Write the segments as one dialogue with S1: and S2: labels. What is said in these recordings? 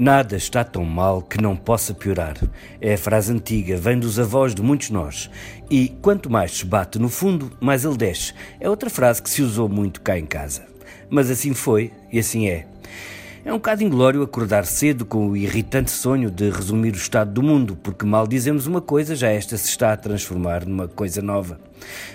S1: Nada está tão mal que não possa piorar. É a frase antiga, vem dos avós de muitos nós. E quanto mais se bate no fundo, mais ele desce. É outra frase que se usou muito cá em casa. Mas assim foi e assim é. É um bocado inglório acordar cedo com o irritante sonho de resumir o estado do mundo, porque mal dizemos uma coisa, já esta se está a transformar numa coisa nova.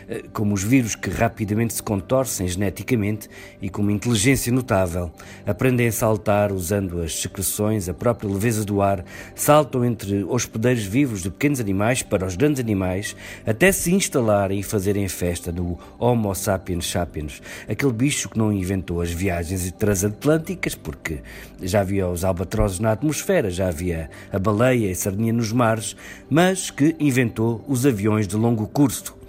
S1: Eh, como os vírus que rapidamente se contorcem geneticamente e com uma inteligência notável, aprendem a saltar usando as secreções, a própria leveza do ar, saltam entre hospedeiros vivos de pequenos animais para os grandes animais, até se instalarem e fazerem festa do Homo sapiens sapiens, aquele bicho que não inventou as viagens transatlânticas, porque já havia os albatrozes na atmosfera, já havia a baleia e a sardinha nos mares, mas que inventou os aviões de longo curso.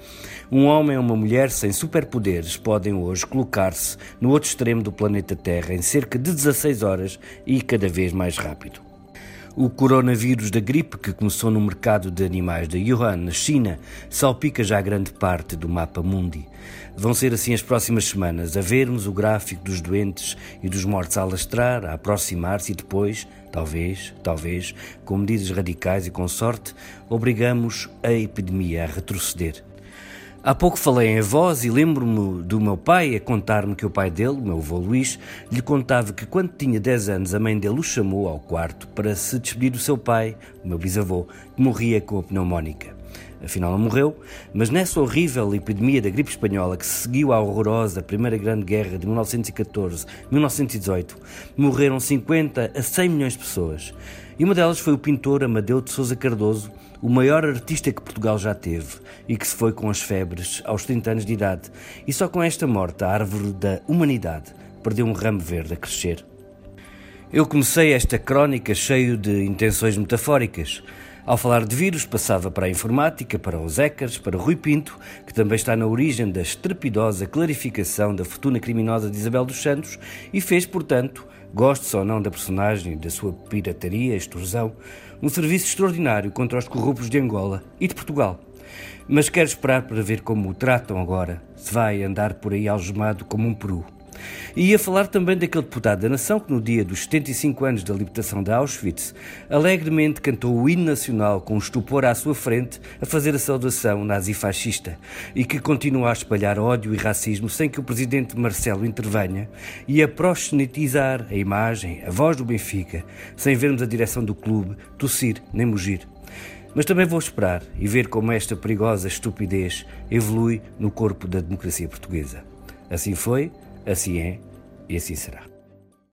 S1: Um homem ou uma mulher sem superpoderes podem hoje colocar-se no outro extremo do planeta Terra em cerca de 16 horas e cada vez mais rápido. O coronavírus da gripe, que começou no mercado de animais de Wuhan, na China, salpica já grande parte do mapa mundi. Vão ser assim as próximas semanas, a vermos o gráfico dos doentes e dos mortos a alastrar, a aproximar-se e depois, talvez, talvez, com medidas radicais e com sorte, obrigamos a epidemia a retroceder. Há pouco falei em avós e lembro-me do meu pai a contar-me que o pai dele, meu avô Luís, lhe contava que quando tinha 10 anos a mãe dele o chamou ao quarto para se despedir do seu pai, o meu bisavô, que morria com a pneumónica. Afinal não morreu, mas nessa horrível epidemia da gripe espanhola que seguiu à horrorosa Primeira Grande Guerra de 1914-1918, morreram 50 a 100 milhões de pessoas. E uma delas foi o pintor Amadeu de Souza Cardoso, o maior artista que Portugal já teve e que se foi com as febres aos 30 anos de idade. E só com esta morte a árvore da humanidade perdeu um ramo verde a crescer. Eu comecei esta crónica cheio de intenções metafóricas. Ao falar de vírus, passava para a informática, para os hackers, para Rui Pinto, que também está na origem da estrepidosa clarificação da fortuna criminosa de Isabel dos Santos e fez, portanto, goste ou não da personagem, da sua pirataria, extorsão, um serviço extraordinário contra os corruptos de Angola e de Portugal. Mas quero esperar para ver como o tratam agora, se vai andar por aí algemado como um peru. E ia falar também daquele deputado da nação que, no dia dos 75 anos da libertação de Auschwitz, alegremente cantou o hino nacional com um estupor à sua frente a fazer a saudação nazi-fascista e que continua a espalhar ódio e racismo sem que o presidente Marcelo intervenha e a proxenetizar a imagem, a voz do Benfica, sem vermos a direção do clube tossir nem mugir. Mas também vou esperar e ver como esta perigosa estupidez evolui no corpo da democracia portuguesa. Assim foi, Assim é e assim será.